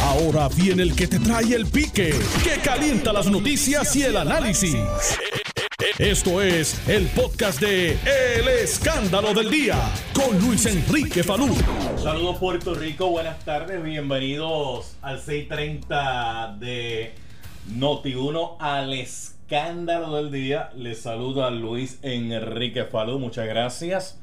Ahora viene el que te trae el pique, que calienta las noticias y el análisis. Esto es el podcast de El Escándalo del Día con Luis Enrique Falú. Saludos Puerto Rico, buenas tardes, bienvenidos al 630 de Noti1 al Escándalo del Día. Les saluda Luis Enrique Falú, muchas gracias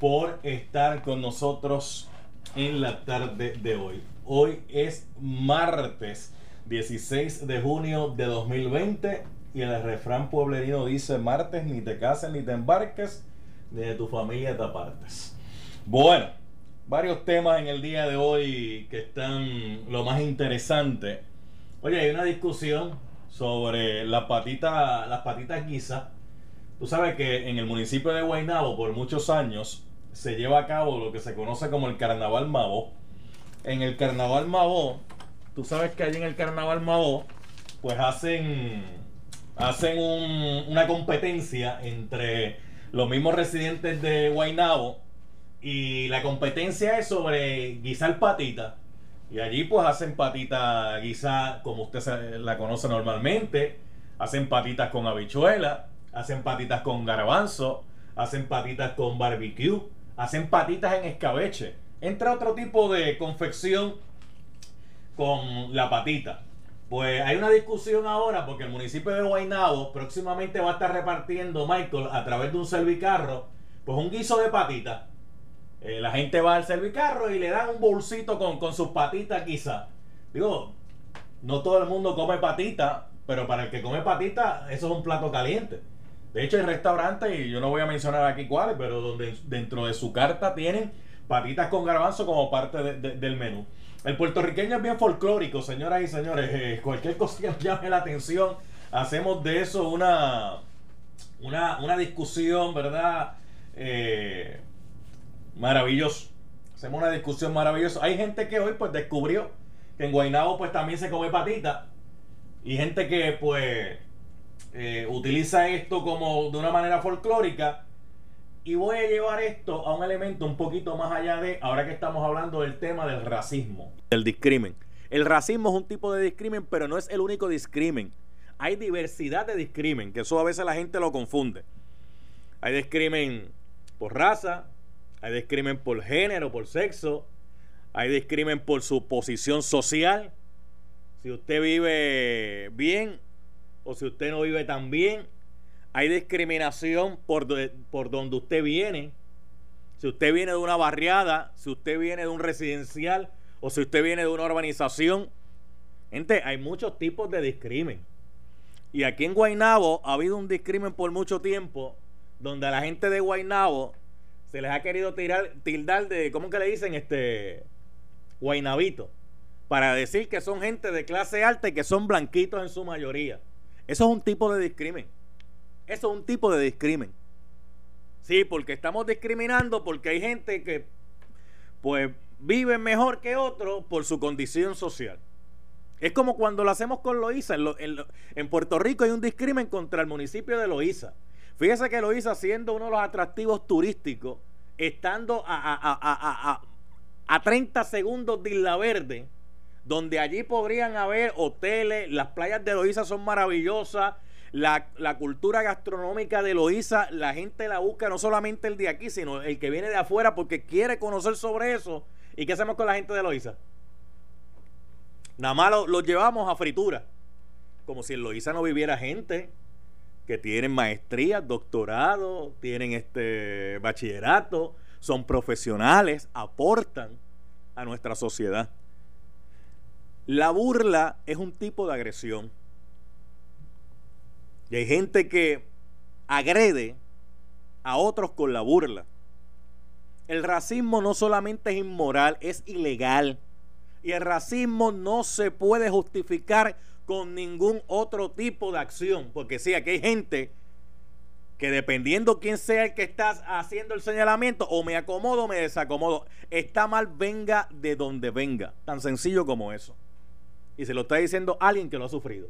por estar con nosotros en la tarde de hoy. Hoy es martes 16 de junio de 2020 y el refrán pueblerino dice martes ni te cases ni te embarques, ni de tu familia te apartes. Bueno, varios temas en el día de hoy que están lo más interesante. Oye, hay una discusión sobre la patita, las patitas guisas. Tú sabes que en el municipio de Guaynabo por muchos años se lleva a cabo lo que se conoce como el Carnaval Mabo. En el Carnaval Mabo, tú sabes que allí en el Carnaval Mabo, pues hacen, hacen una competencia entre los mismos residentes de Guaynabo y la competencia es sobre guisar patita. Y allí pues hacen patita guisa como usted la conoce normalmente. Hacen patitas con habichuela, hacen patitas con garbanzo, hacen patitas con barbecue hacen patitas en escabeche. Entra otro tipo de confección con la patita. Pues hay una discusión ahora porque el municipio de Guaynabo próximamente va a estar repartiendo, Michael, a través de un servicarro, pues un guiso de patita. Eh, la gente va al servicarro y le dan un bolsito con, con sus patitas quizá. Digo, no todo el mundo come patita, pero para el que come patita, eso es un plato caliente. De hecho, hay restaurantes, y yo no voy a mencionar aquí cuáles, pero donde dentro de su carta tienen patitas con garbanzo como parte del menú. El puertorriqueño es bien folclórico, señoras y señores. Eh, cualquier cosa que llame la atención, hacemos de eso una, una, discusión, ¿verdad? Eh, maravilloso. Hacemos una discusión maravillosa. Hay gente que hoy pues descubrió que en Guaynabo pues también se come patita. Y gente que pues eh, utiliza esto como de una manera folclórica. Y voy a llevar esto a un elemento un poquito más allá de, ahora que estamos hablando del tema del racismo. El discrimen. El racismo es un tipo de discrimen, pero no es el único discrimen. Hay diversidad de discrimen, que eso a veces la gente lo confunde. Hay discrimen por raza, hay discrimen por género, por sexo, hay discrimen por su posición social. Si usted vive bien, o si usted no vive tan bien. Hay discriminación por, por donde usted viene. Si usted viene de una barriada, si usted viene de un residencial o si usted viene de una urbanización. Gente, hay muchos tipos de discrimen. Y aquí en Guaynabo ha habido un discrimen por mucho tiempo donde a la gente de Guaynabo se les ha querido tirar, tildar de, ¿cómo que le dicen? Este, Guaynabito. Para decir que son gente de clase alta y que son blanquitos en su mayoría. Eso es un tipo de discrimen. Eso es un tipo de discrimen. Sí, porque estamos discriminando porque hay gente que pues vive mejor que otros por su condición social. Es como cuando lo hacemos con Loíza. En, Puerto Rico hay un discrimen contra el municipio de Loíza. Fíjese que Loíza, siendo uno de los atractivos turísticos, estando a, a 30 segundos de Isla Verde, donde allí podrían haber hoteles, las playas de Loíza son maravillosas, la, cultura gastronómica de Loíza, la gente la busca no solamente el de aquí, sino el que viene de afuera porque quiere conocer sobre eso. ¿Y qué hacemos con la gente de Loíza? Nada más los lo llevamos a fritura, como si en Loíza no viviera gente que tienen maestría, doctorado, tienen este bachillerato, son profesionales, aportan a nuestra sociedad. La burla es un tipo de agresión. Hay gente que agrede a otros con la burla. El racismo no solamente es inmoral, es ilegal. Y el racismo no se puede justificar con ningún otro tipo de acción. Porque sí, aquí hay gente que dependiendo quién sea el que está haciendo el señalamiento, o me acomodo o me desacomodo. Está mal, venga de donde venga. Tan sencillo como eso. Y se lo está diciendo alguien que lo ha sufrido.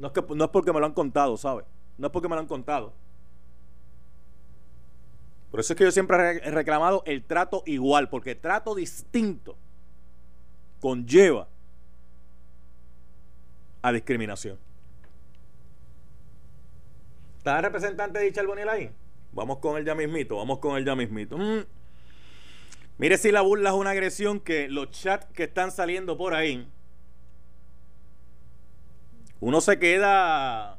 No es, que, no es porque me lo han contado, ¿sabe? No es porque me lo han contado. Por eso es que yo siempre he reclamado el trato igual, porque trato distinto conlleva a discriminación. ¿Está el representante de Dicha Bonil ahí? Vamos con él ya mismito, vamos con él ya mismito. Mm. Mire si la burla es una agresión que los chats que están saliendo por ahí, uno se queda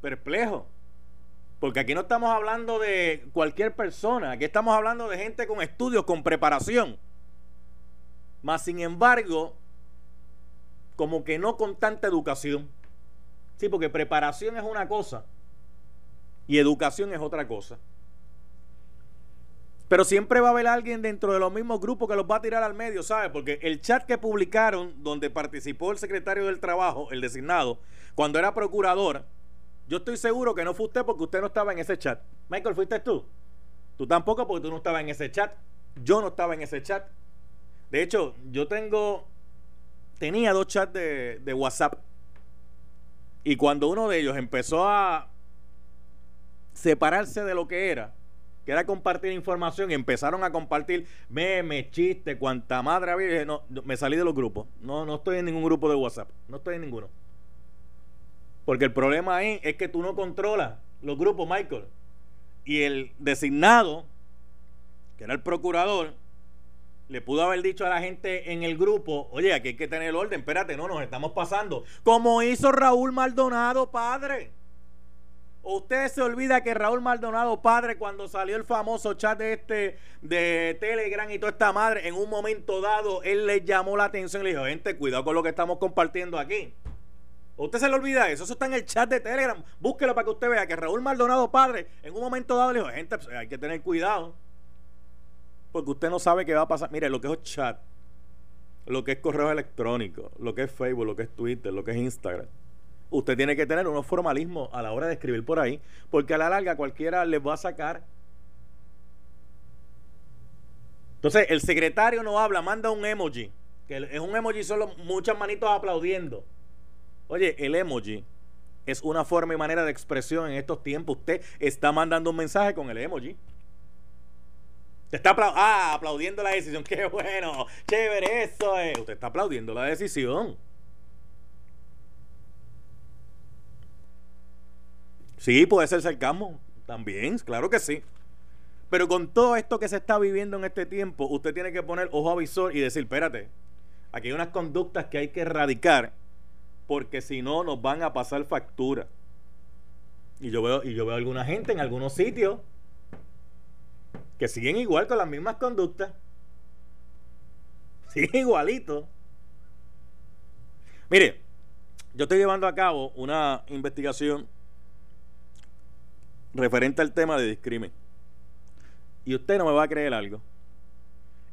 perplejo. Porque aquí no estamos hablando de cualquier persona, aquí estamos hablando de gente con estudios, con preparación. Más sin embargo, como que no con tanta educación. Sí, porque preparación es una cosa y educación es otra cosa. Pero siempre va a haber alguien dentro de los mismos grupos que los va a tirar al medio, ¿sabe? Porque el chat que publicaron, donde participó el secretario del Trabajo, el designado, cuando era procurador, yo estoy seguro que no fue usted porque usted no estaba en ese chat. Michael, ¿fuiste tú? Tú tampoco porque tú no estabas en ese chat. Yo no estaba en ese chat. De hecho, yo tengo, tenía dos chats de, de WhatsApp. Y cuando uno de ellos empezó a separarse de lo que era, que era compartir información, y empezaron a compartir memes, chistes, cuanta madre había. no, me salí de los grupos. No, no estoy en ningún grupo de WhatsApp. No estoy en ninguno. Porque el problema ahí es que tú no controlas los grupos, Michael. Y el designado, que era el procurador, le pudo haber dicho a la gente en el grupo, oye, aquí hay que tener el orden, espérate, no, nos estamos pasando. Como hizo Raúl Maldonado, padre. Usted se olvida que Raúl Maldonado, padre, cuando salió el famoso chat de este de Telegram y toda esta madre, en un momento dado, él le llamó la atención y le dijo, gente, cuidado con lo que estamos compartiendo aquí. Usted se le olvida eso, eso está en el chat de Telegram. Búsquelo para que usted vea que Raúl Maldonado, padre, en un momento dado le dijo, gente, pues, hay que tener cuidado. Porque usted no sabe qué va a pasar. Mire, lo que es chat, lo que es correo electrónico, lo que es Facebook, lo que es Twitter, lo que es Instagram usted tiene que tener unos formalismos a la hora de escribir por ahí, porque a la larga cualquiera les va a sacar. Entonces, el secretario no habla, manda un emoji, que es un emoji solo muchas manitos aplaudiendo. Oye, el emoji es una forma y manera de expresión en estos tiempos. Usted está mandando un mensaje con el emoji. Te está ah, aplaudiendo la decisión. Qué bueno, chévere, eso es. Usted está aplaudiendo la decisión. Sí, puede ser sarcasmo. También, claro que sí. Pero con todo esto que se está viviendo en este tiempo, usted tiene que poner ojo a visor y decir, espérate, aquí hay unas conductas que hay que erradicar porque si no nos van a pasar factura. Y yo veo, y yo veo alguna gente en algunos sitios que siguen igual con las mismas conductas. Siguen igualito. Mire, yo estoy llevando a cabo una investigación referente al tema de discrimen. Y usted no me va a creer algo.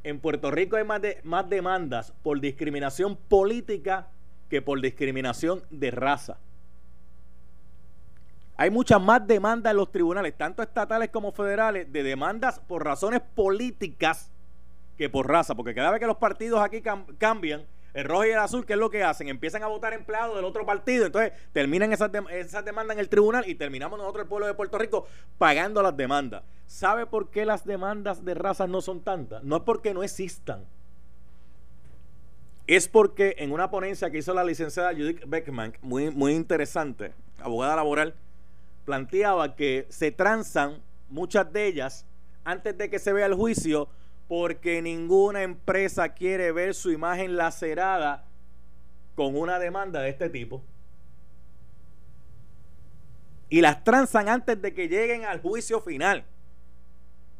En Puerto Rico hay más, de, más demandas por discriminación política que por discriminación de raza. Hay muchas más demandas en los tribunales, tanto estatales como federales, de demandas por razones políticas que por raza. Porque cada vez que los partidos aquí cambian, el rojo y el azul, ¿qué es lo que hacen? Empiezan a votar empleados del otro partido, entonces terminan esas, demandas en el tribunal y terminamos nosotros, el pueblo de Puerto Rico, pagando las demandas. ¿Sabe por qué las demandas de razas no son tantas? No es porque no existan. Es porque en una ponencia que hizo la licenciada Judith Beckman, muy, muy interesante, abogada laboral, planteaba que se transan muchas de ellas antes de que se vea el juicio porque ninguna empresa quiere ver su imagen lacerada con una demanda de este tipo. Y las transan antes de que lleguen al juicio final.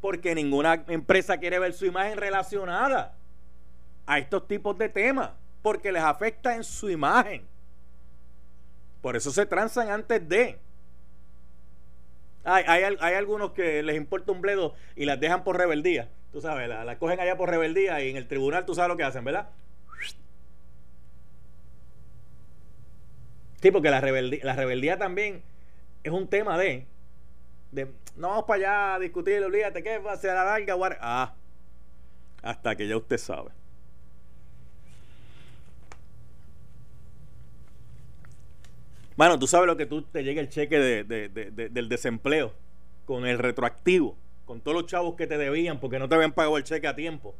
Porque ninguna empresa quiere ver su imagen relacionada a estos tipos de temas. Porque les afecta en su imagen. Por eso se transan antes de. Hay, hay, hay algunos que les importa un bledo y las dejan por rebeldía tú sabes, la, cogen allá por rebeldía y en el tribunal tú sabes lo que hacen, ¿verdad? Sí, porque la rebeldía, la rebeldía también es un tema de, de no vamos para allá a discutir, olvídate que va a ser la larga, ah, hasta que ya usted sabe. Bueno, tú sabes lo que tú te llega el cheque del desempleo con el retroactivo con todos los chavos que te debían porque no te habían pagado el cheque a tiempo.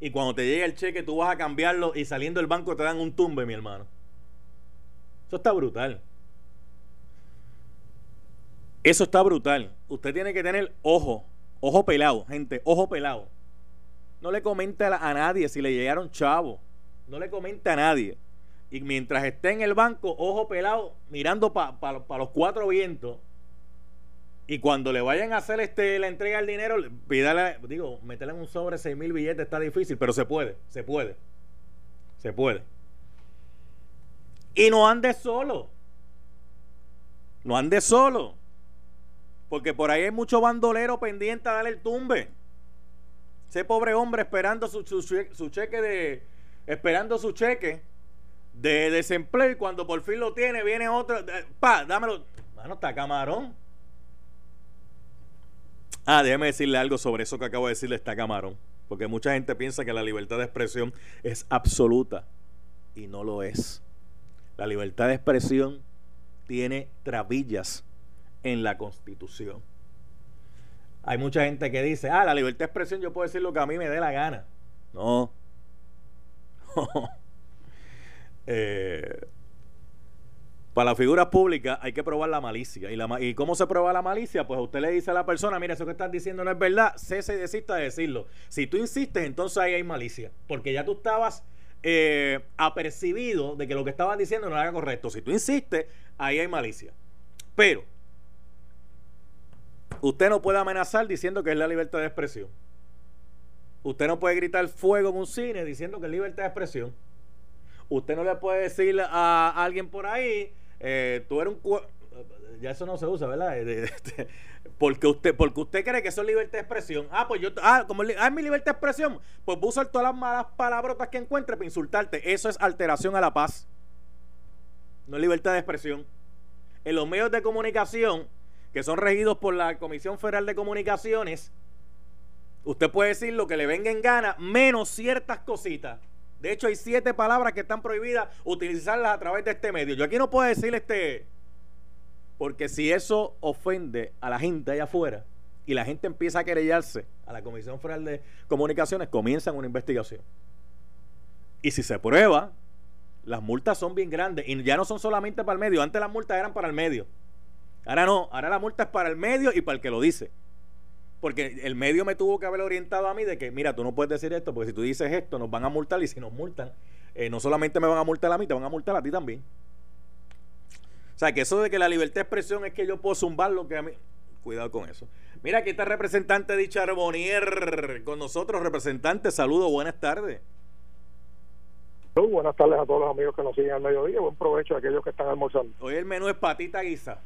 y cuando te llega el cheque tú vas a cambiarlo y saliendo del banco te dan un tumbe, mi hermano. Eso está brutal. Eso está brutal. Usted tiene que tener ojo, ojo pelado, gente, ojo pelado. No le comente a, a nadie si le llegaron chavos. No le comente a nadie. Y mientras esté en el banco, ojo pelado, mirando para los cuatro vientos. Y cuando le vayan a hacer este la entrega del dinero, pídale, digo, meterle en un sobre seis mil billetes está difícil, pero se puede, se puede. Se puede. Y no ande solo. No ande solo. Porque por ahí hay mucho bandolero pendiente a darle el tumbe. Ese pobre hombre esperando su, su cheque de. Esperando su cheque de desempleo y cuando por fin lo tiene, viene otro. Pa, dámelo. Mano, está camarón. Ah, déjeme decirle algo sobre eso que acabo de decirle, está camarón. Porque mucha gente piensa que la libertad de expresión es absoluta y no lo es. La libertad de expresión tiene trabillas en la constitución. Hay mucha gente que dice, ah, la libertad de expresión yo puedo decir lo que a mí me dé la gana. No. Eh, para la figura pública hay que probar la malicia. ¿Y, la, ¿Y cómo se prueba la malicia? Pues usted le dice a la persona, mira, eso que estás diciendo no es verdad, cese y desista de decirlo. Si tú insistes, entonces ahí hay malicia. Porque ya tú estabas eh, apercibido de que lo que estabas diciendo no era correcto. Si tú insistes, ahí hay malicia. Pero, usted no puede amenazar diciendo que es la libertad de expresión. Usted no puede gritar fuego en un cine diciendo que es libertad de expresión. Usted no le puede decir a alguien por ahí, eh, tú eres un... Ya eso no se usa, ¿verdad? porque usted porque usted cree que eso es libertad de expresión. Ah, pues yo... Ah, como ah, es mi libertad de expresión. Pues voy todas las malas palabrotas que encuentre para insultarte. Eso es alteración a la paz. No es libertad de expresión. En los medios de comunicación, que son regidos por la Comisión Federal de Comunicaciones, usted puede decir lo que le venga en gana, menos ciertas cositas. De hecho, hay siete palabras que están prohibidas utilizarlas a través de este medio. Yo aquí no puedo decir este. Porque si eso ofende a la gente allá afuera y la gente empieza a querellarse a la Comisión Federal de Comunicaciones, comienzan una investigación. Y si se prueba, las multas son bien grandes. Y ya no son solamente para el medio. Antes las multas eran para el medio. Ahora no. Ahora la multa es para el medio y para el que lo dice. Porque el medio me tuvo que haber orientado a mí de que, mira, tú no puedes decir esto, porque si tú dices esto, nos van a multar y si nos multan, eh, no solamente me van a multar a mí, te van a multar a ti también. O sea, que eso de que la libertad de expresión es que yo puedo zumbar lo que a mí... Cuidado con eso. Mira, aquí está el representante de Charbonnier con nosotros. Representante, saludo, buenas tardes. Buenas tardes a todos los amigos que nos siguen al mediodía. Buen provecho a aquellos que están almorzando. Hoy el menú es patita guisa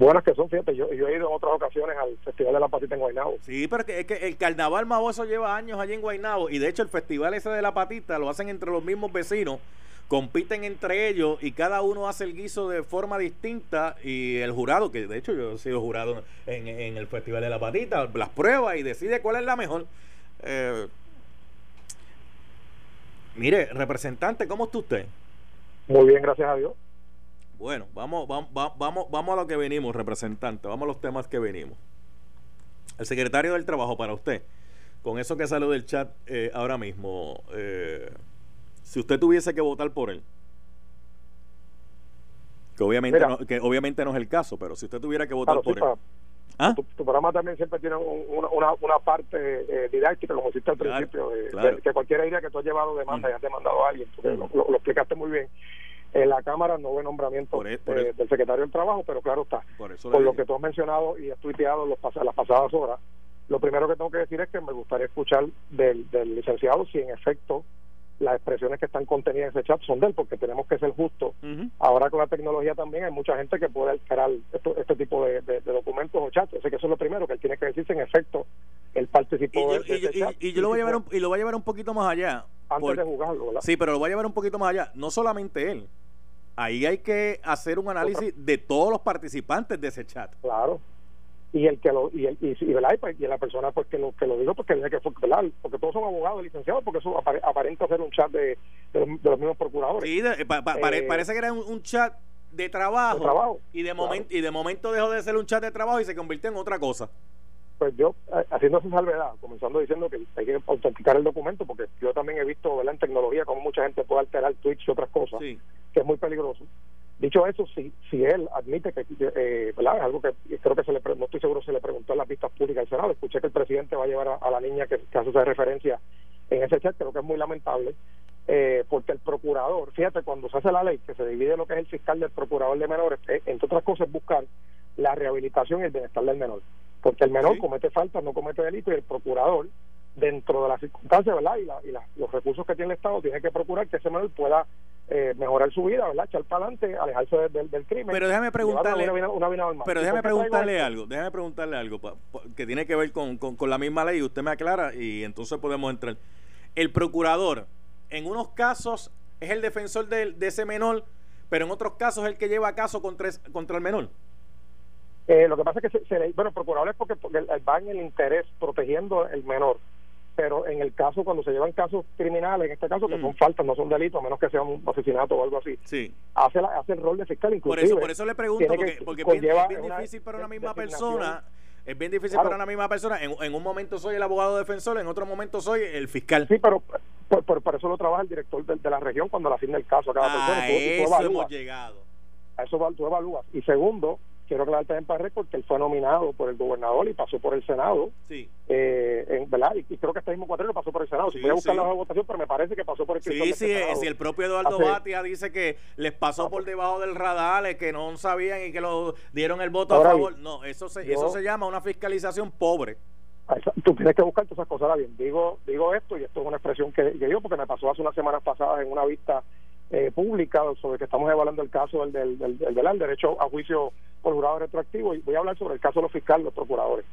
buenas que son, fíjate, yo, yo he ido en otras ocasiones al Festival de la Patita en Guaynabo. Sí, pero es que el carnaval Maboso lleva años allí en Guaynabo y de hecho el festival ese de la Patita lo hacen entre los mismos vecinos, compiten entre ellos y cada uno hace el guiso de forma distinta y el jurado, que de hecho yo he sido jurado en, en el Festival de la Patita, las prueba y decide cuál es la mejor. Eh, mire, representante, ¿cómo está usted? Muy bien, gracias a Dios. Bueno, vamos, vamos, vamos, vamos a lo que venimos, representante. Vamos a los temas que venimos. El secretario del Trabajo para usted, con eso que salió del chat eh, ahora mismo, eh, si usted tuviese que votar por él, que obviamente, no, que obviamente no es el caso, pero si usted tuviera que votar por él. ¿Ah? Tu, programa también siempre tiene una, una, parte eh, didáctica, como hiciste al principio, de, que cualquier idea que tú has llevado demanda mm. y has demandado a alguien, mm. lo, explicaste muy bien. En la Cámara no hubo nombramiento e, del secretario del Trabajo, pero claro está. Por, lo que tú has mencionado y has tuiteado los las pasadas horas, lo primero que tengo que decir es que me gustaría escuchar del, licenciado si en efecto las expresiones que están contenidas en ese chat son de él, porque tenemos que ser justos. Ahora con la tecnología también hay mucha gente que puede alterar este tipo de, documentos o chats. Así que eso es lo primero, que él tiene que decir si en efecto él participó y yo, y, y, yo lo voy a llevar un, y lo voy a llevar un poquito más allá. Antes de jugarlo, ¿verdad? Sí, pero lo voy a llevar un poquito más allá. No solamente él, ahí hay que hacer un análisis de todos los participantes de ese chat. Claro. Y el que lo y, el, y, pues, y, la persona pues que lo que lo dijo porque que fue porque todos son abogados licenciados porque eso aparenta ser un chat de, de, los, mismos procuradores. Sí, eh, parece que era un, chat de trabajo, y de momento y de momento dejó de ser un chat de trabajo y se convirtió en otra cosa. pues yo, haciendo esa salvedad, comenzando diciendo que hay que autenticar el documento, porque yo también he visto ¿verdad? en tecnología cómo mucha gente puede alterar tweets y otras cosas, que es muy peligroso. Dicho eso, si, si él admite que, eh, ¿verdad? Es algo que creo que se le, no estoy seguro se le preguntó en las vistas públicas del Senado, escuché que el presidente va a llevar a, la niña que, que hace esa referencia en ese chat, creo que es muy lamentable, eh, porque el procurador, fíjate, cuando se hace la ley, que se divide lo que es el fiscal del procurador de menores, entre otras cosas, buscar la rehabilitación y el bienestar del menor. Porque el menor comete faltas, no comete delito y el procurador, dentro de las circunstancias ¿verdad? y, la, y los recursos que tiene el Estado, tiene que procurar que ese menor pueda eh, mejorar su vida, ¿verdad? echar para adelante, alejarse del crimen. Pero déjame preguntarle, pero déjame preguntarle algo, déjame preguntarle algo que tiene que ver con, con, la misma ley, usted me aclara y entonces podemos entrar. El procurador, en unos casos, es el defensor de, de ese menor, pero en otros casos es el que lleva caso contra, contra el menor. Eh, lo que pasa es que se, le, bueno, procurador es porque, porque va en el interés protegiendo el menor, pero en el caso, cuando se llevan casos criminales, en este caso, que mm. son faltas, no son delitos, a menos que sea un asesinato o algo así, sí. hace, hace el rol de fiscal inclusive. Por eso, por eso le pregunto, porque, porque es bien, difícil para una misma persona es bien difícil para una misma persona. En, en, un momento soy el abogado defensor, en otro momento soy el fiscal. Sí, pero por, por, eso lo trabaja el director de, la región cuando le asigna el caso a cada persona. eso hemos llegado. A eso tú evalúas. Y segundo, quiero aclarar también para récord que él fue nominado por el gobernador y pasó por el Senado. Sí. Eh, en, ¿verdad? Y, creo que este mismo cuatrero pasó por el Senado. Si voy a buscar la votación, pero me parece que pasó por el Sí, sí, este si el propio Eduardo Batia dice que les pasó ah, por debajo del radar, que no sabían y que lo dieron el voto a favor. No, eso se, eso se llama una fiscalización pobre. Tú tienes que buscar todas esas cosas. Bien, digo, digo esto y esto es una expresión que, que digo porque me pasó hace unas semanas pasadas en una vista eh, pública sobre que estamos evaluando el caso del, del, del, derecho a juicio por jurado retroactivo y voy a hablar sobre el caso de los fiscales, los procuradores.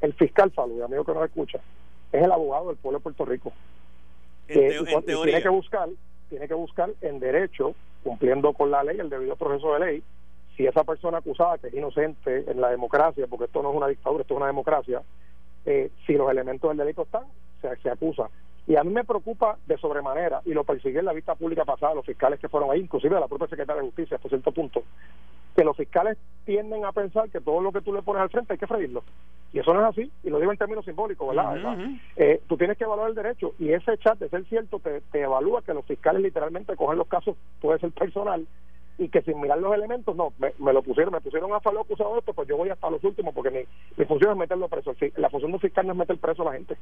El fiscal, Salud, amigo que no escucha, es el abogado del pueblo de Puerto Rico. En, Tiene que buscar, tiene que buscar en derecho, cumpliendo con la ley, el debido proceso de ley, si esa persona acusada que es inocente en la democracia, porque esto no es una dictadura, esto es una democracia, eh, si los elementos del delito están, se, se acusa y a mí me preocupa de sobremanera, y lo persigue en la vista pública pasada, los fiscales que fueron ahí, inclusive la propia secretaria de Justicia, hasta cierto punto, que los fiscales tienden a pensar que todo lo que tú le pones al frente hay que freírlo. Y eso no es así, y lo digo en términos simbólicos, ¿verdad? Eh, tú tienes que evaluar el derecho, y ese chat, de ser cierto, te, te evalúa que los fiscales literalmente cogen los casos, puede ser personal, y que sin mirar los elementos, no, me, lo pusieron, me pusieron a fallo acusado de esto, pues yo voy hasta los últimos, porque mi, mi función es meterlo preso. La función del fiscal no es meter preso a la gente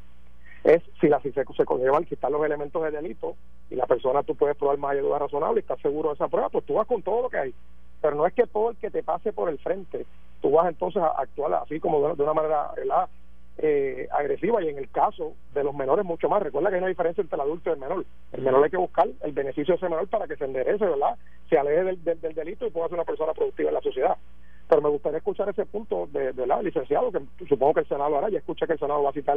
es si la si se, se conllevan quitar los elementos de delito y la persona tú puedes probar más de duda razonable y estás seguro de esa prueba, pues tú vas con todo lo que hay. Pero no es que todo el que te pase por el frente, tú vas entonces a actuar así como de, una manera eh, agresiva y en el caso de los menores mucho más. Recuerda que hay una diferencia entre el adulto y el menor. El menor hay que buscar el beneficio de ese menor para que se enderece, ¿verdad? Se aleje del, del delito y pueda ser una persona productiva en la sociedad pero me gustaría escuchar ese punto de, la licenciado, que supongo que el Senado hará, y escucha que el Senado va a citar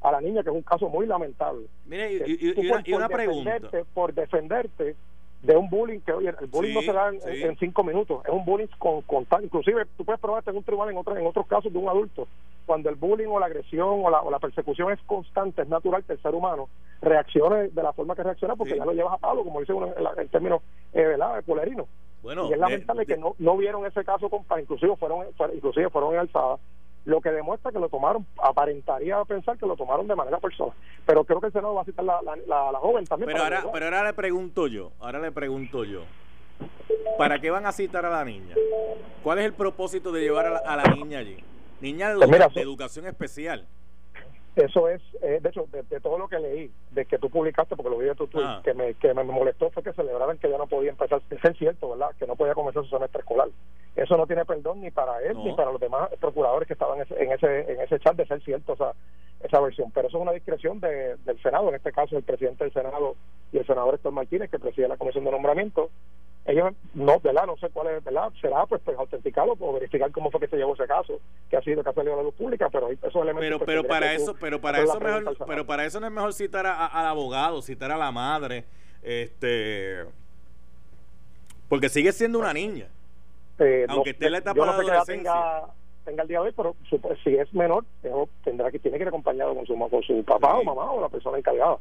a la niña, que es un caso muy lamentable. Mire, y, una pregunta. Por defenderte de un bullying que oye el bullying no se da en, cinco minutos es un bullying con, con inclusive tú puedes probarte en un tribunal en otros en otros casos de un adulto cuando el bullying o la agresión o la, o la persecución es constante es natural que el ser humano reaccione de la forma que reacciona porque ya lo llevas a palo como dice uno en, términos eh, ¿verdad? polerino bueno, y es lamentable que no, no vieron ese caso con inclusive fueron inclusive fueron alzadas lo que demuestra que lo tomaron, aparentaría pensar que lo tomaron de manera personal. Pero creo que el Senado va a citar la, la, la, joven también. Pero ahora, pero ahora le pregunto yo, ahora le pregunto yo, ¿para qué van a citar a la niña? ¿Cuál es el propósito de llevar a la, niña allí? Niña de, pues de educación especial. Eso es, eh, de hecho, de, todo lo que leí, de que tú publicaste, porque lo vi de tu tweet, ah. que, me, que me molestó fue que celebraran que ya no podía empezar, es cierto, ¿verdad? Que no podía comenzar su semestre escolar. Eso no tiene perdón ni para él ni para los demás procuradores que estaban en ese, en ese chat de ser cierto esa, esa versión. Pero eso es una discreción de, del Senado, en este caso el presidente del Senado y el senador Héctor Martínez, que preside la comisión de nombramiento, ellos no, ¿verdad? No sé cuál es, ¿verdad? Será pues, pues autenticarlo o verificar cómo fue que se llevó ese caso, que ha sido que ha salido a la luz pública, pero esos elementos Pero pues, pero para eso, pero para eso mejor, pero para eso no es mejor citar a, al abogado, citar a la madre, este porque sigue siendo una niña. Eh, aunque esté en la etapa de adolescencia. Tenga, el día de hoy, pero si es menor, tendrá que tiene que ir acompañado con su con su papá o mamá o la persona encargada.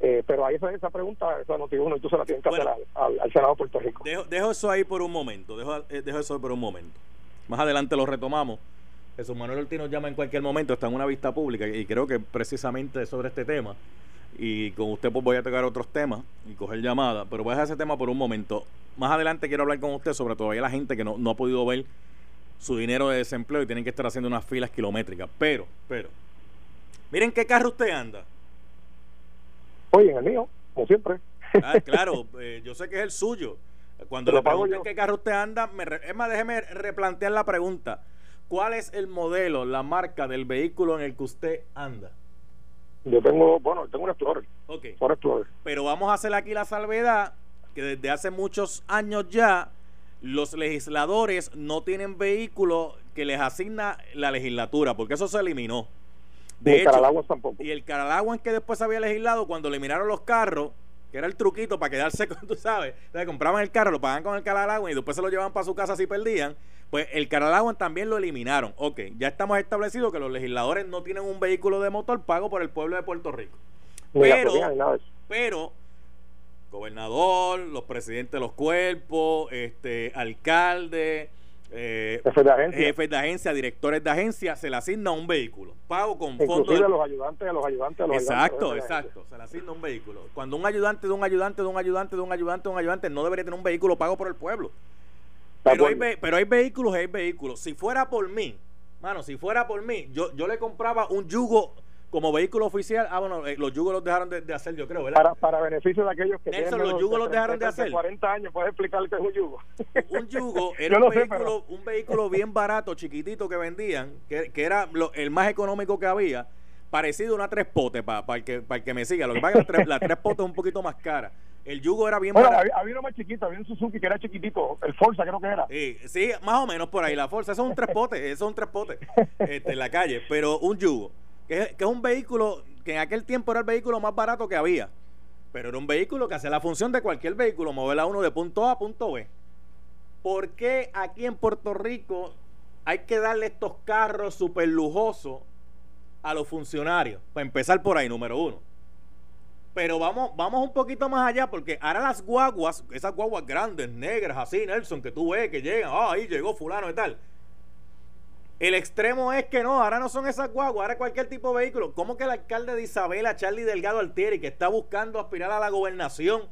Eh, pero ahí esa, esa pregunta, esa noticia uno, y tú se la tienes que hacer al, al, Senado de Puerto Rico. Dejo, dejo, eso ahí por un momento, dejo, eh, dejo eso por un momento. Más adelante lo retomamos. Jesús Manuel Ortiz nos llama en cualquier momento, está en una vista pública y creo que precisamente sobre este tema. Y con usted pues voy a tocar otros temas y coger llamadas, pero voy a dejar ese tema por un momento. Más adelante quiero hablar con usted sobre todavía la gente que no, no ha podido ver su dinero de desempleo y tienen que estar haciendo unas filas kilométricas. Pero, pero, miren qué carro usted anda. Oye, en el mío, como siempre. Ah, claro, eh, yo sé que es el suyo. Cuando le pregunten qué carro usted anda, me es más, déjeme replantear la pregunta. ¿Cuál es el modelo, la marca del vehículo en el que usted anda? Yo tengo, bueno, tengo un Explorer. Ok. Pero vamos a hacer aquí la salvedad que desde hace muchos años ya los legisladores no tienen vehículo que les asigna la legislatura, porque eso se eliminó. De y el Caralagua tampoco. Y el Caralagua en que después había legislado cuando eliminaron los carros, que era el truquito para quedarse con, tú sabes, entonces compraban el carro, lo pagaban con el Caralagua y después se lo llevaban para su casa si perdían, pues el Caralagua también lo eliminaron. Ok, ya estamos establecidos que los legisladores no tienen un vehículo de motor pago por el pueblo de Puerto Rico. Pero, pero gobernador, los presidentes de los cuerpos, este, alcalde, eh, jefes, de agencia. directores de agencia, se le asigna un vehículo. Pago con fondos. a los ayudantes, a los ayudantes, a los Exacto, exacto. Se le asigna un vehículo. Cuando un ayudante de un ayudante de un ayudante de un ayudante de un ayudante no debería tener un vehículo pago por el pueblo. Pero hay, pero hay vehículos, hay vehículos. Si fuera por mí, mano, si fuera por mí, yo, yo le compraba un yugo como vehículo oficial, ah, bueno, eh, los yugos los dejaron de, hacer, yo creo, ¿verdad? Para, para beneficio de aquellos que Nelson, los yugos los dejaron de hacer. 40 años, ¿puedes explicar qué es un yugo? un yugo era un, vehículo, un vehículo bien barato, chiquitito que vendían, que, que era el más económico que había, parecido a una tres potes, para el, que, para que me siga. Lo que pasa es que la tres, potes es un poquito más cara. El yugo era bien barato. Había, uno más chiquito, había un Suzuki que era chiquitito, el Forza creo que era. Sí, sí más o menos por ahí, la Forza. Eso es un tres potes, eso es un tres potes este, en la calle, pero un yugo. Que, que es un vehículo que en aquel tiempo era el vehículo más barato que había. Pero era un vehículo que hacía la función de cualquier vehículo, mover a uno de punto A a punto B. ¿Por qué aquí en Puerto Rico hay que darle estos carros súper lujosos a los funcionarios? Para empezar por ahí, número uno. Pero vamos, vamos un poquito más allá, porque ahora las guaguas, esas guaguas grandes, negras, así, Nelson, que tú ves que llegan, ah, ahí llegó fulano y tal el extremo es que no, ahora no son esas guaguas, ahora cualquier tipo de vehículo. ¿Cómo que el alcalde de Isabela, Charlie Delgado Altieri, que está buscando aspirar a la gobernación,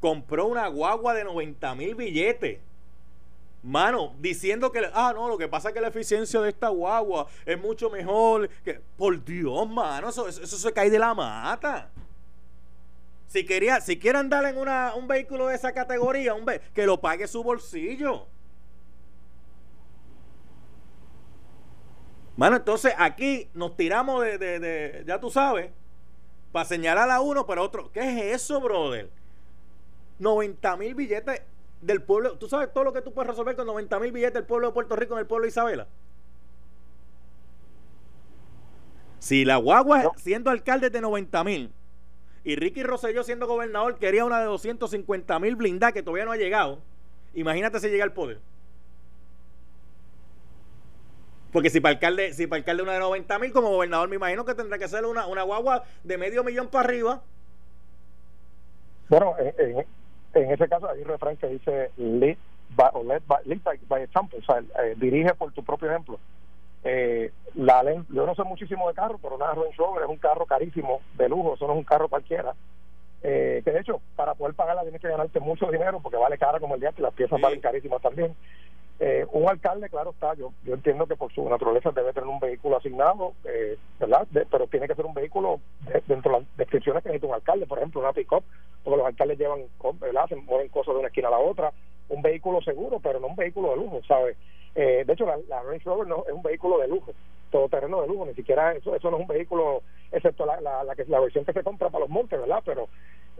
compró una guagua de 90 mil billetes? Mano, diciendo que, ah, no, lo que pasa es que la eficiencia de esta guagua es mucho mejor. que Por Dios, mano, eso, se cae de la mata. Si quería, si quiere andar en una, un vehículo de esa categoría, un que lo pague su bolsillo. Mano, entonces aquí nos tiramos de, de, ya tú sabes, para señalar a uno, pero otro. ¿Qué es eso, brother? 90 mil billetes del pueblo. ¿Tú sabes todo lo que tú puedes resolver con 90 mil billetes del pueblo de Puerto Rico en el pueblo de Isabela? Si la guagua siendo alcalde de 90 mil y Ricky Rosselló siendo gobernador quería una de 250 mil blindadas que todavía no ha llegado, imagínate si llega al poder. Porque si para alcalde, si para alcalde una de 90 mil, como gobernador me imagino que tendrá que ser una, una guagua de medio millón para arriba. Bueno, en, en, ese caso hay un refrán que dice lead by, by, example, o sea, eh, dirige por tu propio ejemplo. Eh, la yo no sé muchísimo de carro, pero una Range Rover es un carro carísimo, de lujo, eso no es un carro cualquiera. Eh, que de hecho, para poder pagarla tienes que ganarte mucho dinero porque vale cara como el día que las piezas valen carísimas también. Eh, un alcalde, claro está, yo, yo entiendo que por su naturaleza debe tener un vehículo asignado, eh, ¿verdad? pero tiene que ser un vehículo dentro de las descripciones que necesita un alcalde, por ejemplo, una pick-up, porque los alcaldes llevan, ¿verdad? Se mueven cosas de una esquina a la otra, un vehículo seguro, pero no un vehículo de lujo, ¿sabes? Eh, de hecho, la, Range Rover no es un vehículo de lujo, todo terreno de lujo, ni siquiera eso, eso no es un vehículo, excepto la, la, la, que, la versión que se compra para los montes, ¿verdad? Pero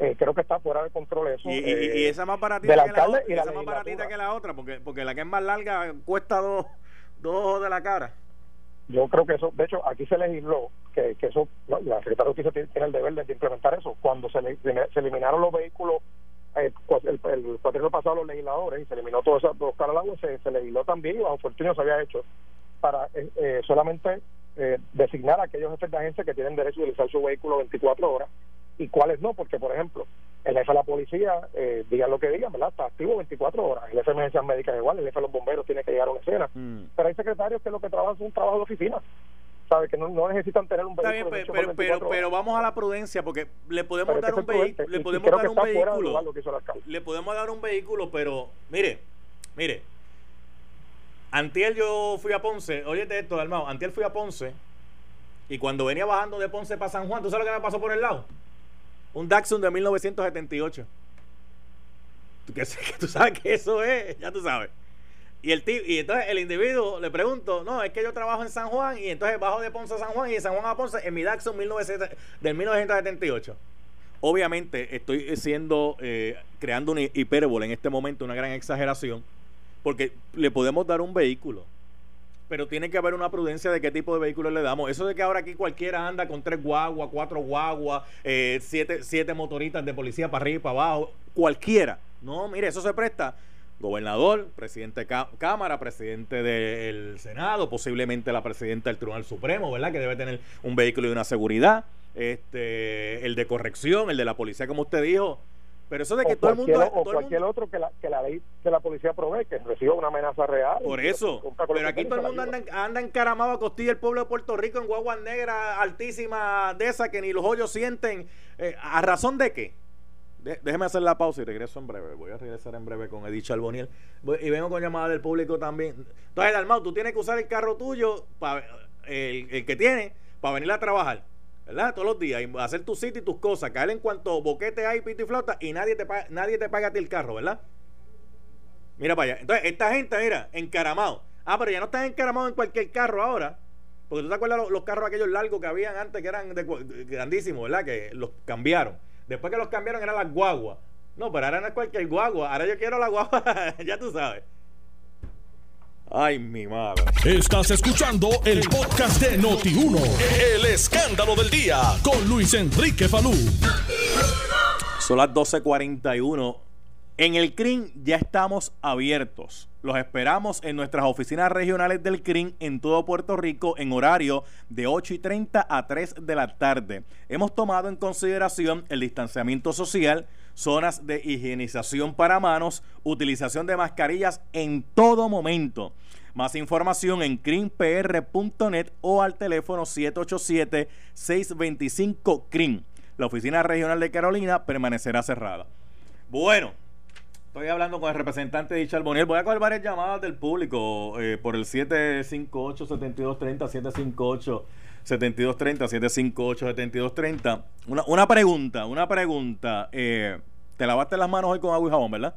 eh, creo que está fuera de control eso. Y, y, eh, esa más baratita, que la, otra, esa más baratita que la otra, porque, porque la que es más larga cuesta dos, dos de la cara. Yo creo que eso, de hecho, aquí se legisló que, que eso, la Secretaría de Justicia tiene el deber de implementar eso. Cuando se, se eliminaron los vehículos eh, el, el, pasado los legisladores y se eliminó todos esos dos caralagos, se, se legisló también y bajo fortuna se había hecho para eh, eh, solamente designar a aquellos jefes de agencia que tienen derecho a utilizar su vehículo 24 horas y cuáles no, porque por ejemplo, el jefe de la policía, eh, digan lo que digan, ¿verdad? Está activo 24 horas. El jefe de emergencias médicas igual, el jefe de los bomberos tiene que llegar a una escena. Mm. Pero hay secretarios que lo que trabajan es un trabajo de oficina. ¿Sabes? Que no, necesitan tener un vehículo. pero, pero, pero, vamos a la prudencia, porque le podemos dar un vehículo. Le podemos dar un vehículo. Le podemos dar un vehículo, pero mire, mire. Antiel yo fui a Ponce, oye esto, hermano, Antiel fui a Ponce y cuando venía bajando de Ponce para San Juan, ¿tú sabes lo que me pasó por el lado? Un Datsun de 1978. ¿Tú, tú sabes que eso es, ya tú sabes. Y, el y entonces el individuo le pregunto, no, es que yo trabajo en San Juan y entonces bajo de Ponce a San Juan y de San Juan a Ponce en mi Datsun 19, del 1978. Obviamente estoy siendo, eh, creando una hipérbole en este momento, una gran exageración, porque le podemos dar un vehículo pero tiene que haber una prudencia de qué tipo de vehículo le damos. Eso de que ahora aquí cualquiera anda con tres guaguas, cuatro guaguas, eh, siete, siete motoritas de policía para arriba y para abajo, cualquiera. No, mire, eso se presta. Gobernador, presidente de Cámara, presidente del Senado, posiblemente la presidenta del Tribunal Supremo, ¿verdad? Que debe tener un vehículo y una seguridad. Este, el de corrección, el de la policía, como usted dijo, pero eso de que todo el mundo. O cualquier otro que la, que la ley de la policía provee, que reciba una amenaza real. Por eso. Pero aquí todo el mundo anda, anda encaramado a costilla el pueblo de Puerto Rico en guaguas negras altísimas de esas que ni los hoyos sienten. Eh, ¿A razón de qué? déjeme hacer la pausa y regreso en breve. Voy a regresar en breve con Edith Charboniel. y vengo con llamada del público también. Entonces, Dalmau, tú tienes que usar el carro tuyo, para el, el que tiene, para venir a trabajar. ¿Verdad? Todos los días, y hacer tu sitio y tus cosas, caer en cuanto boquete hay, pito y flota, y nadie te paga, nadie te paga a ti el carro, ¿verdad? Mira para allá. Entonces, esta gente, mira, encaramado. Ah, pero ya no están encaramados en cualquier carro ahora. Porque tú te acuerdas los, carros aquellos largos que habían antes que eran grandísimos, ¿verdad? Que los cambiaron. Después que los cambiaron eran las guaguas. No, pero ahora no es cualquier guagua. Ahora yo quiero la guagua, ya tú sabes. Ay, mi madre. Estás escuchando el podcast de Noti1. El escándalo del día con Luis Enrique Falú. Son las 12:41. En el CRIM ya estamos abiertos. Los esperamos en nuestras oficinas regionales del CRIM en todo Puerto Rico en horario de 8 y 30 a 3 de la tarde. Hemos tomado en consideración el distanciamiento social, zonas de higienización para manos, utilización de mascarillas en todo momento. Más información en crimpr.net o al teléfono 787-625-CRIM. La oficina regional de Carolina permanecerá cerrada. Bueno, estoy hablando con el representante de Charboniel. Voy a coger varias llamadas del público eh, por el 758-7230, 758-7230, 758-7230. Una, una pregunta, una pregunta. Eh, te lavaste las manos hoy con agua y jabón, ¿verdad?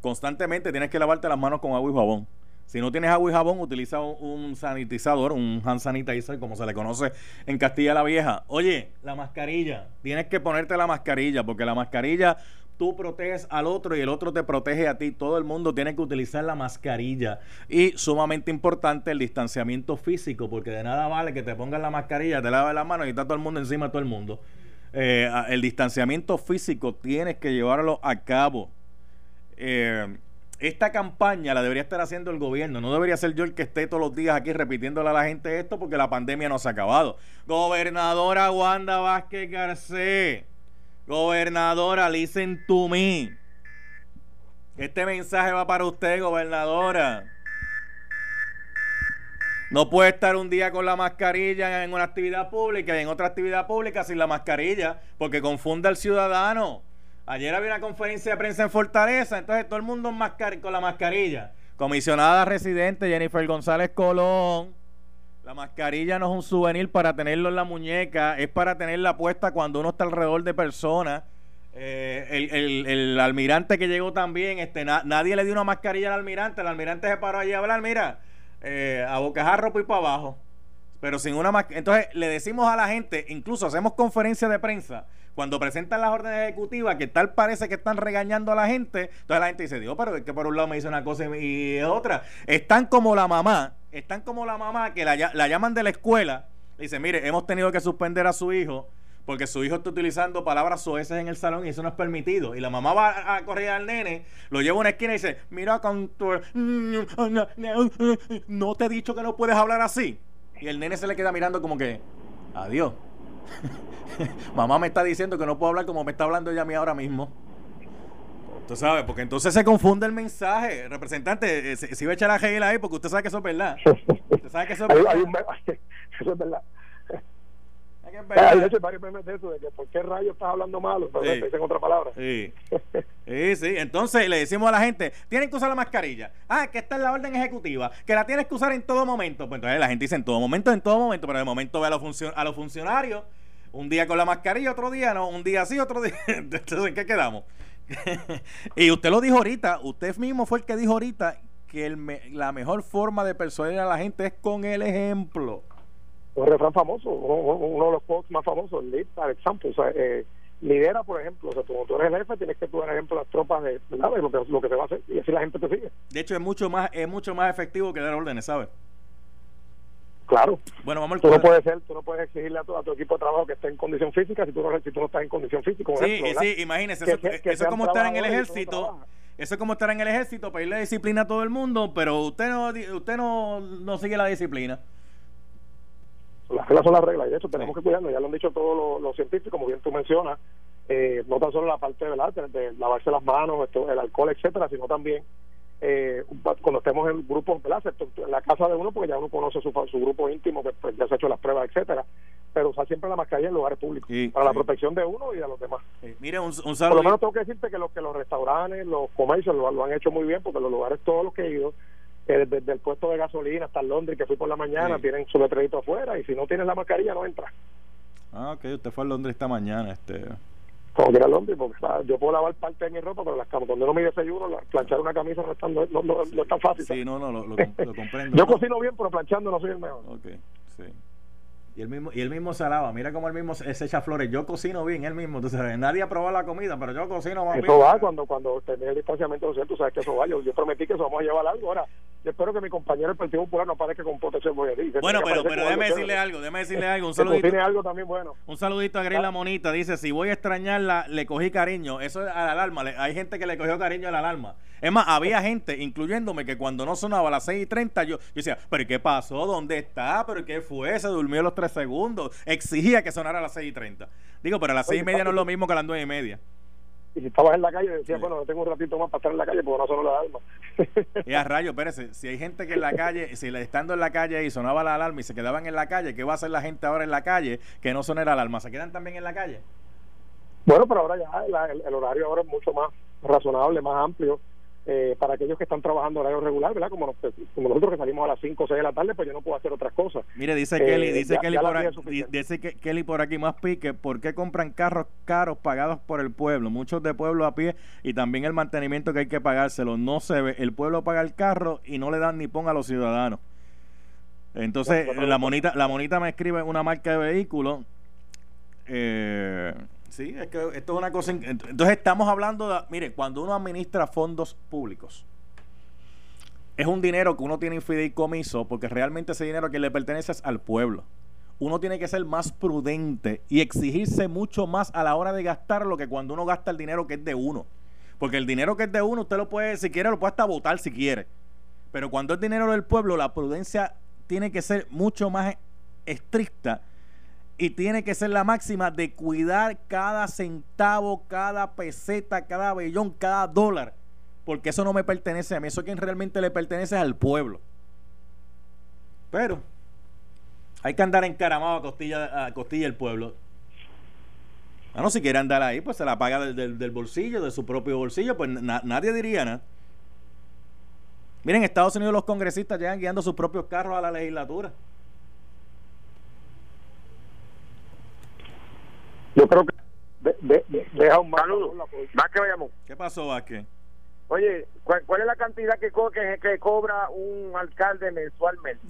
Constantemente tienes que lavarte las manos con agua y jabón. Si no tienes agua y jabón, utiliza un sanitizador, un hand sanitizer, como se le conoce en Castilla la Vieja. Oye, la mascarilla. Tienes que ponerte la mascarilla, porque la mascarilla tú proteges al otro y el otro te protege a ti. Todo el mundo tiene que utilizar la mascarilla. Y sumamente importante el distanciamiento físico, porque de nada vale que te pongas la mascarilla, te laves la mano y está todo el mundo encima de todo el mundo. Eh, el distanciamiento físico tienes que llevarlo a cabo. Eh, esta campaña la debería estar haciendo el gobierno. No debería ser yo el que esté todos los días aquí repitiéndole a la gente esto porque la pandemia no se ha acabado. Gobernadora Wanda Vázquez Garcés. Gobernadora, listen to me. Este mensaje va para usted, gobernadora. No puede estar un día con la mascarilla en una actividad pública y en otra actividad pública sin la mascarilla porque confunde al ciudadano. Ayer había una conferencia de prensa en Fortaleza, entonces todo el mundo con la mascarilla. Comisionada residente Jennifer González Colón. La mascarilla no es un souvenir para tenerlo en la muñeca, es para tenerla puesta cuando uno está alrededor de personas. Eh, el, almirante que llegó también, este, nadie le dio una mascarilla al almirante, el almirante se paró allí a hablar, mira, eh, a bocajarro y para abajo. Pero sin una mascarilla. Entonces le decimos a la gente, incluso hacemos conferencias de prensa cuando presentan las órdenes ejecutivas, que tal parece que están regañando a la gente, entonces la gente dice, Dios, pero es que por un lado me dice una cosa y otra. Están como la mamá, están como la mamá que la, llaman de la escuela, y dice, mire, hemos tenido que suspender a su hijo porque su hijo está utilizando palabras soeces en el salón y eso no es permitido. Y la mamá va a correr al nene, lo lleva a una esquina y dice, mira, cantor, no te he dicho que no puedes hablar así. Y el nene se le queda mirando como que, adiós. Mamá me está diciendo que no puedo hablar como me está hablando ella a mí ahora mismo. Tú sabes, porque entonces se confunde el mensaje. Representante, eh, si, va a echar a Hegel ahí, porque usted sabe que eso es verdad. Usted sabe que eso es verdad. eso es verdad. Hay hecho varios memes de eso, de que por qué rayos estás hablando malo, pero sí. en otra palabra. Sí. sí, sí. Entonces le decimos a la gente, tienen que usar la mascarilla. Ah, que está en la orden ejecutiva, que la tienes que usar en todo momento. Pues entonces la gente dice en todo momento, en todo momento, pero de momento ve a los, a los funcionarios, un día con la mascarilla, otro día no, un día sí, otro día. Entonces, ¿en qué quedamos? y usted lo dijo ahorita, usted mismo fue el que dijo ahorita que el la mejor forma de persuadir a la gente es con el ejemplo un refrán famoso, uno, de los quotes más famosos, lead by example, o sea, eh, lidera, por ejemplo, o sea, tú, tú eres el jefe, tienes que dar ejemplo a las tropas de, ¿verdad? lo, que, lo que se va a hacer, y así la gente te sigue. De hecho, es mucho más es mucho más efectivo que dar órdenes, ¿sabes? Claro. Bueno, vamos tú no puedes ser, tú no puedes exigirle a tu, a tu, equipo de trabajo que esté en condición física si tú no, si tú no estás en condición física. Sí, sí, imagínese, eso, eso es como estar en el ejército. Eso es como estar en el ejército, pedirle disciplina a todo el mundo, pero usted no usted no, no sigue la disciplina. Reglas son las reglas. Y de hecho tenemos que cuidarnos, ya lo han dicho todos los, científicos, como bien tú mencionas, eh, no tan solo la parte de, de lavarse las manos, el alcohol, etcétera, sino también eh, cuando estemos en grupos, en la casa de uno, porque ya uno conoce su, su grupo íntimo, que pues, ya se ha hecho las pruebas, etcétera, pero usar siempre la mascarilla en lugares públicos, para la protección de uno y de los demás. Mire, un, un Por lo menos tengo que decirte que los, que los restaurantes, los comercios lo, lo han hecho muy bien, porque los lugares, todos los que he ido, que desde, el puesto de gasolina hasta Londres, que fui por la mañana, tienen su letrerito afuera y si no tienes la mascarilla no entra. Ah, ok, usted fue a Londres esta mañana. este Como que ir a Londres, porque yo puedo lavar parte de mi ropa, pero las cuando uno me desayuno, planchar una camisa no es tan, no, no, es tan fácil. Sí, no, no, lo, lo, comprendo. yo cocino bien, pero planchando no soy el mejor. Ok, sí. Y él mismo, y él mismo se alaba. Mira cómo él mismo se, echa flores. Yo cocino bien, él mismo. Entonces, nadie ha probado la comida, pero yo cocino más Eso va cuando, cuando tenés el distanciamiento social, tú sabes que eso va. Yo, prometí que eso vamos a llevar algo. Ahora, yo espero que mi compañero del Partido Popular no parezca con protección voy a decir. Bueno, pero, pero déjeme decirle algo, déjeme decirle algo. Un saludito. Tiene algo también bueno. Un saludito a Grey La Monita. Dice, si voy a extrañarla, le cogí cariño. Eso es a la alarma. hay gente que le cogió cariño a la alarma. Es más, había gente, incluyéndome, que cuando no sonaba a las 6 y 30, yo, yo decía, ¿pero qué pasó? ¿Dónde está? ¿Pero qué fue? Se durmió los 3 segundos. Exigía que sonara a las 6 y 30. Digo, pero a las 6 y media no es lo mismo que a las 9 y media. Y si estabas en la calle, decía, bueno, tengo un ratito más para estar en la calle porque no sonó la alarma. y a rayo, espérese, si hay gente que en la calle, si estando en la calle y sonaba la alarma y se quedaban en la calle, ¿qué va a hacer la gente ahora en la calle que no suene la alarma? ¿Se quedan también en la calle? Bueno, pero ahora ya el horario ahora es mucho más razonable, más amplio eh, para aquellos que están trabajando horario regular, ¿verdad? Como, nosotros que salimos a las 5 o 6 de la tarde, pues yo no puedo hacer otras cosas. Mire, dice Kelly, eh, dice, Kelly, por aquí, dice que Kelly por aquí más pique, ¿por qué compran carros caros pagados por el pueblo? Muchos de pueblo a pie y también el mantenimiento que hay que pagárselo. No se ve, el pueblo paga el carro y no le dan ni ponga a los ciudadanos. Entonces, la monita, la monita me escribe una marca de vehículo. Eh, Sí, es que esto es una cosa. Entonces estamos hablando de. Mire, cuando uno administra fondos públicos, es un dinero que uno tiene en fideicomiso porque realmente ese dinero que le pertenece es al pueblo. Uno tiene que ser más prudente y exigirse mucho más a la hora de gastarlo que cuando uno gasta el dinero que es de uno. Porque el dinero que es de uno, usted lo puede, si quiere, lo puede hasta votar si quiere. Pero cuando es dinero del pueblo, la prudencia tiene que ser mucho más estricta y tiene que ser la máxima de cuidar cada centavo, cada peseta, cada bellón, cada dólar. Porque eso no me pertenece a mí, eso quien realmente le pertenece al pueblo. Pero hay que andar encaramado a costilla, a costilla el pueblo. Ah, no, si quiere andar ahí, pues se la paga del, bolsillo, de su propio bolsillo, pues nadie diría nada. Miren, en Estados Unidos los congresistas llegan guiando sus propios carros a la legislatura. Yo creo que de, deja un saludo. que vayamos. ¿Qué pasó, Vázquez? Oye, ¿cuál, es la cantidad que, que, cobra un alcalde mensualmente?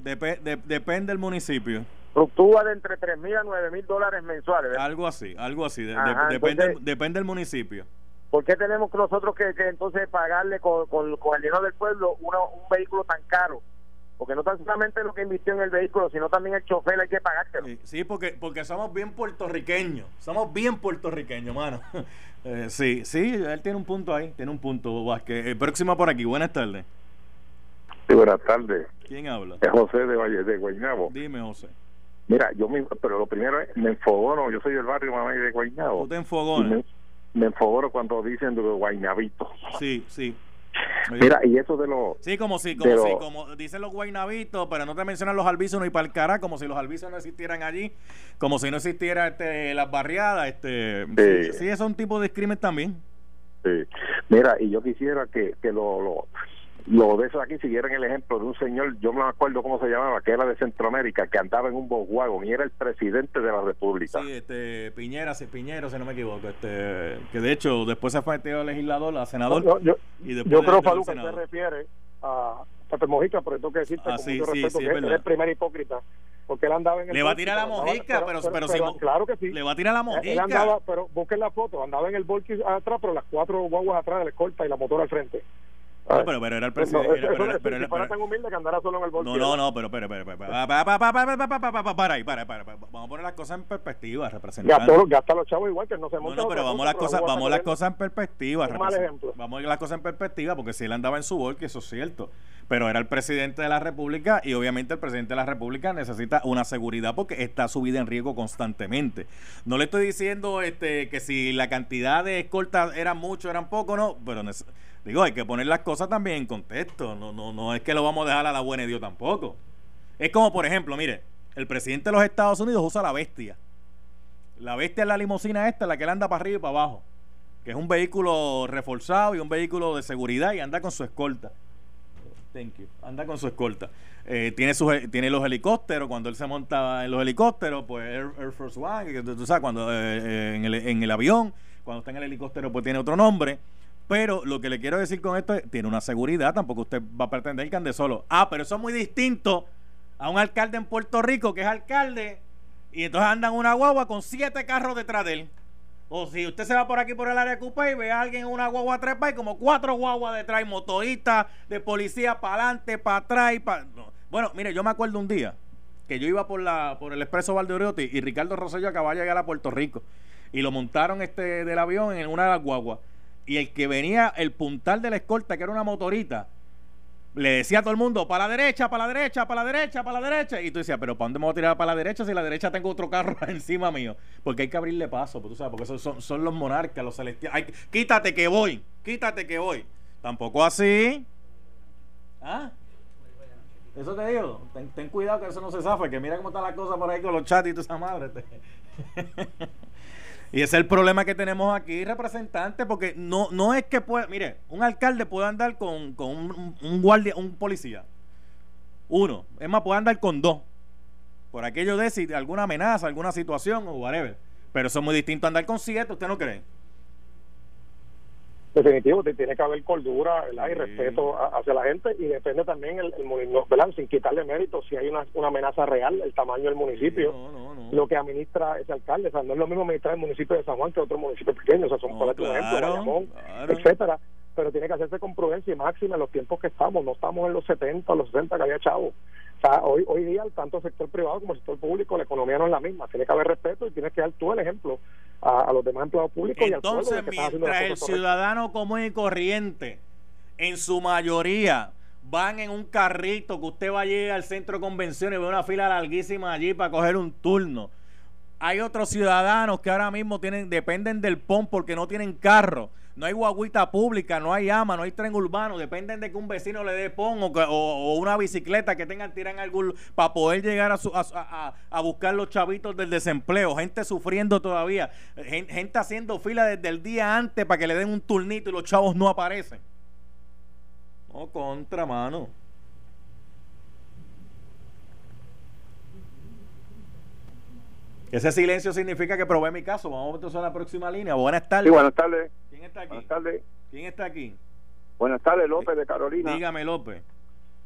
depende del municipio. Fluctúa de entre 3 mil a 9 mil dólares mensuales. Algo así, algo así. depende, depende del municipio. ¿Por qué tenemos nosotros que, entonces pagarle con, con, el dinero del pueblo un vehículo tan caro? Porque no tan solamente lo que invirtió en el vehículo, sino también el chofer hay que pagárselo. Sí, porque porque somos bien puertorriqueños, somos bien puertorriqueños, mano. Eh, sí, sí, él tiene un punto ahí, tiene un punto, Vázquez. El próximo por aquí, buenas tardes. Sí, buenas tardes. ¿Quién habla? Es José de Valle de Guaynabo. Dime, José. Mira, yo me, pero lo primero es, me enfogono, yo soy del barrio mamá de Guaynabo. ¿Tú te enfogonas? Me, enfogono cuando dicen de Guaynabito. Sí, sí. Mira, y eso de los... Sí, como si, como si, como dicen los guaynabitos, pero no te mencionan los albisos ni para el cara, como si los albisos no existieran allí, como si no existiera este, las barriadas, este... Sí, sí, eso es un tipo de crimen también. Sí. Mira, y yo quisiera que, que lo, lo los de esos aquí siguieron el ejemplo de un señor, yo no me acuerdo cómo se llamaba, que era de Centroamérica, que andaba en un Volkswagen y era el presidente de la República. Sí, este, Piñera, sí, Piñero, si no me equivoco, este, que de hecho después se fue a legislador, a senador. yo, y después yo creo, Falú, que se refiere a Pepe Mojica, pero tengo que decirte ah, con sí, mucho respeto que es, el primer hipócrita porque él andaba en el le va a tirar la mojica pero, pero, pero, claro que sí le va a tirar la mojica él andaba pero busquen la foto andaba en el volky atrás pero las cuatro guaguas atrás le corta y la motora al frente no, pero, pero era el presidente. para tan humilde que andara solo en el No, no, no, pero, pero, pero, para ahí, para, para, Vamos a poner las cosas en perspectiva, representante. Gasta los chavos igual que no se monta. No, pero vamos las cosas, vamos las cosas en perspectiva. Mal ejemplo. Vamos las cosas en perspectiva, porque si él andaba en su que eso es cierto. Pero era el presidente de la República y obviamente el presidente de la República necesita una seguridad porque está su vida en riesgo constantemente. No le estoy diciendo este que si la cantidad de escoltas era mucho, eran poco, no, pero Digo, hay que poner las cosas también en contexto. No, no, no es que lo vamos a dejar a la buena de Dios tampoco. Es como, por ejemplo, mire, el presidente de los Estados Unidos usa la bestia. La bestia es la limusina esta, la que él anda para arriba y para abajo. Que es un vehículo reforzado y un vehículo de seguridad y anda con su escolta. Thank you. Anda con su escolta. Eh, tiene, tiene los helicópteros. Cuando él se monta en los helicópteros, pues Air, Force One, tú, sabes, cuando eh, eh, en, el, en el avión, cuando está en el helicóptero, pues tiene otro nombre. Pero lo que le quiero decir con esto es, tiene una seguridad, tampoco usted va a pretender que ande solo. Ah, pero eso es muy distinto a un alcalde en Puerto Rico que es alcalde y entonces andan una guagua con siete carros detrás de él. O si usted se va por aquí por el área de Cupé y ve a alguien en una guagua trepa y como cuatro guaguas detrás, motoristas de policía para adelante, para atrás. Y para... Bueno, mire, yo me acuerdo un día que yo iba por la por el expreso Valdeoriotti y Ricardo Rosselló acababa de llegar a Puerto Rico y lo montaron este del avión en una de las guaguas y el que venía, el puntal de la escolta, que era una motorita, le decía a todo el mundo, para la derecha, para la derecha, para la derecha, para la derecha. Y tú decías, pero ¿para dónde me voy a tirar para la derecha si la derecha tengo otro carro encima mío? Porque hay que abrirle paso, pues tú sabes, porque son, son, los monarcas, los celestiales. quítate que voy, quítate que voy. Tampoco así. ¿Ah? Eso te digo, ten, cuidado que eso no se zafe, que mira cómo está la cosa por ahí con los chats y toda esa madre. Y ese es el problema que tenemos aquí, representante, porque no, no es que puede, mire, un alcalde puede andar con, un, guardia, un policía. Uno. Es más, puede andar con dos. Por aquello de si alguna amenaza, alguna situación o whatever. Pero eso es muy distinto a andar con siete, ¿usted no cree? Definitivo tiene que haber cordura y respeto hacia la gente y depende también el, el sin quitarle mérito si hay una, una, amenaza real el tamaño del municipio. lo que administra ese alcalde o sea no es lo mismo administrar el municipio de San Juan que otro municipio pequeño o sea son por ejemplo etcétera. Pero tiene que hacerse con prudencia y máxima en los tiempos que estamos no estamos en los 70 los 60 que había chavo o sea, hoy, hoy día, tanto el sector privado como el sector público, la economía no es la misma. Tiene que haber respeto y tienes que dar tú el ejemplo a, los demás empleados públicos. Entonces, y al mientras el ciudadano común y corriente, en su mayoría, van en un carrito que usted va a llegar al centro de convenciones y ve una fila larguísima allí para coger un turno. Hay otros ciudadanos que ahora mismo tienen dependen del PON porque no tienen carro no hay guaguita pública, no hay ama, no hay tren urbano, dependen de que un vecino le dé pon o, una bicicleta que tengan tiran algún para poder llegar a, a, buscar los chavitos del desempleo, gente sufriendo todavía, gente, haciendo fila desde el día antes para que le den un turnito y los chavos no aparecen. No contra mano. Ese silencio significa que probé mi caso. Vamos entonces a la próxima línea. Buenas tardes. Sí, buenas tardes. ¿Quién está aquí? Buenas tardes. ¿Quién está aquí? Buenas tardes, López de Carolina. Dígame, López.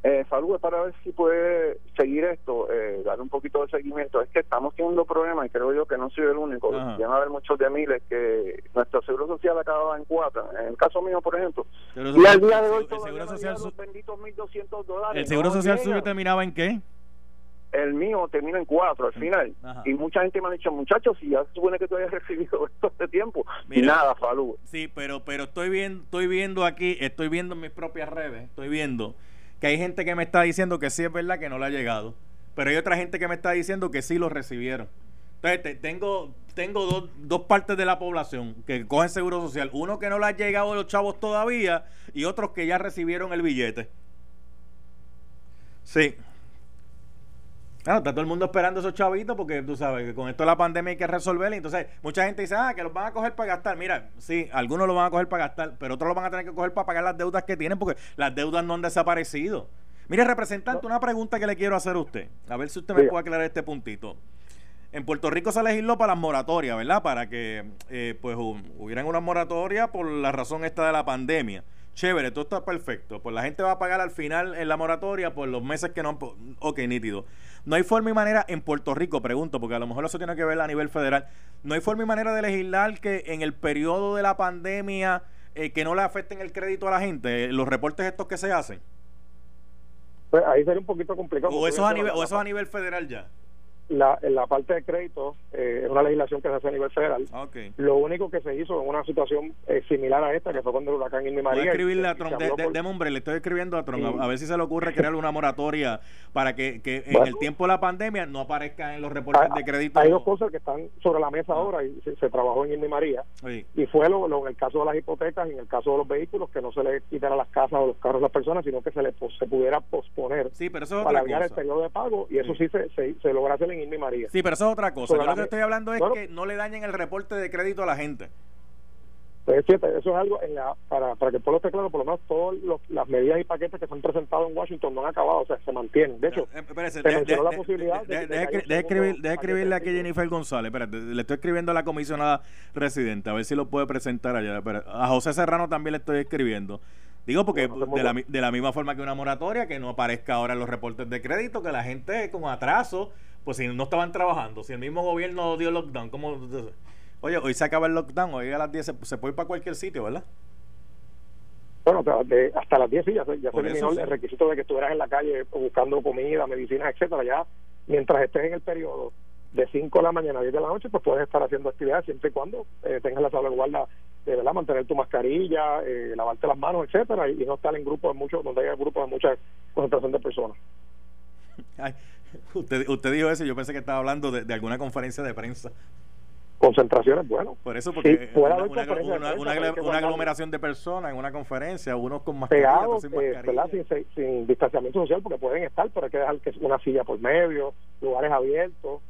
Eh, saludos para ver si puede seguir esto, eh, dar un poquito de seguimiento. Es que estamos teniendo problemas y creo yo que no soy el único. Van a haber muchos de miles que nuestro seguro social acababa en cuatro. En el caso mío, por ejemplo. y al día de hoy, el seguro social, los benditos 1.200 dólares. ¿El seguro social suyo terminaba en qué? El mío termina en cuatro al final. Y mucha gente me ha dicho, muchachos, si ya se supone que tú hayas recibido esto este tiempo. y nada, Falú. Sí, pero, pero estoy, viendo, estoy viendo aquí, estoy viendo en mis propias redes, estoy viendo que hay gente que me está diciendo que sí es verdad que no le ha llegado. pero hay otra gente que me está diciendo que sí lo recibieron. Entonces, tengo, tengo dos, dos partes de la población que cogen seguro social. Uno que no le ha llegado los chavos todavía y otros que ya recibieron el billete. Sí. Claro, está todo el mundo esperando esos chavitos porque tú sabes que con esto la pandemia hay que resolverlo. Entonces, mucha gente dice, ah, que los van a coger para gastar. Mira, sí, algunos lo van a coger para gastar, pero otros lo van a tener que coger para pagar las deudas que tienen porque las deudas no han desaparecido. Mire, representante, una pregunta que le quiero hacer a usted. A ver si usted me puede aclarar este puntito. En Puerto Rico se legisló para las moratorias, ¿verdad? Para que eh, pues hubieran una moratoria por la razón esta de la pandemia. Chévere, todo está perfecto. Pues la gente va a pagar al final en la moratoria por los meses que no han... Ok, nítido. No hay forma y manera en Puerto Rico, pregunto, porque a lo mejor eso tiene que ver a nivel federal. No hay forma y manera de legislar que en el periodo de la pandemia eh, que no le afecten el crédito a la gente, los reportes estos que se hacen. Pues ahí sería un poquito complicado. O eso, a nivel, o eso a nivel federal ya la, en la parte de crédito eh, es una legislación que se hace a nivel federal. Lo único que se hizo en una situación eh, similar a esta, que fue cuando el huracán Irma María. escribirle a Trump, de, hombre, le estoy escribiendo a Trump, a, ver si se le ocurre crear una moratoria para que, que en el tiempo de la pandemia no aparezca en los reportes de crédito. Hay dos cosas que están sobre la mesa ahora y se, trabajó en Irma María. Y fue lo, en el caso de las hipotecas y en el caso de los vehículos, que no se le quitara las casas o los carros a las personas, sino que se le se pudiera posponer sí, pero eso para el periodo de pago y eso sí, se, se, se logra hacer en Irma María. Sí, pero eso es otra cosa. Yo lo que estoy hablando es que no le dañen el reporte de crédito a la gente. Pues, eso es algo para, para que todo esté claro, por lo menos todas las medidas y paquetes que se han presentado en Washington no han acabado, o sea, se mantienen. De hecho, eh, se mencionó la posibilidad de, de, escribirle aquí a Jennifer González, espérate, le estoy escribiendo a la comisionada residente, a ver si lo puede presentar allá. a José Serrano también le estoy escribiendo. Digo porque de, la, de la misma forma que una moratoria, que no aparezca ahora en los reportes de crédito, que la gente con atraso pues si no estaban trabajando, si el mismo gobierno dio lockdown, ¿cómo? Oye, hoy se acaba el lockdown, hoy a las 10 se, puede ir para cualquier sitio, ¿verdad? Bueno, hasta las 10 sí, ya, se, ya se eliminó el requisito de que estuvieras en la calle buscando comida, medicinas, etcétera. Ya mientras estés en el periodo de 5 de la mañana a 10 de la noche, pues puedes estar haciendo actividades siempre y cuando eh, tengas la salvaguarda de verdad mantener tu mascarilla, eh, lavarte las manos, etcétera, y, no estar en grupos de muchos, donde haya grupos de mucha concentración de personas. Ay, Usted, usted dijo eso, yo pensé que estaba hablando de, alguna conferencia de prensa. Concentraciones, bueno. Por eso, porque una, una, aglomeración de personas en una conferencia, unos con mascarilla, sin, eh, sin, distanciamiento social, porque pueden estar, pero hay que dejar que una silla por medio, lugares abiertos.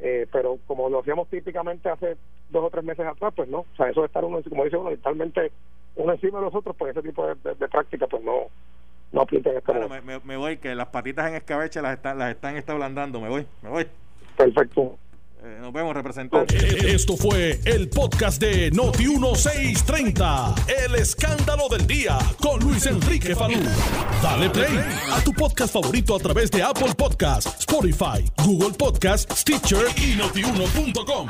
Eh, pero como lo hacíamos típicamente hace dos o tres meses atrás, pues no. O sea, eso de estar uno, como dice uno, literalmente uno encima de los otros, pues ese tipo de, de práctica, pues no, no me, me, voy, que las patitas en escabeche las están, las están establandando. Me voy, me voy. Perfecto. Eh, nos vemos, representante. Esto fue el podcast de Noti1630. El escándalo del día con Luis Enrique Falú. Dale play a tu podcast favorito a través de Apple Podcasts, Spotify, Google Podcasts, Stitcher y Notiuno.com.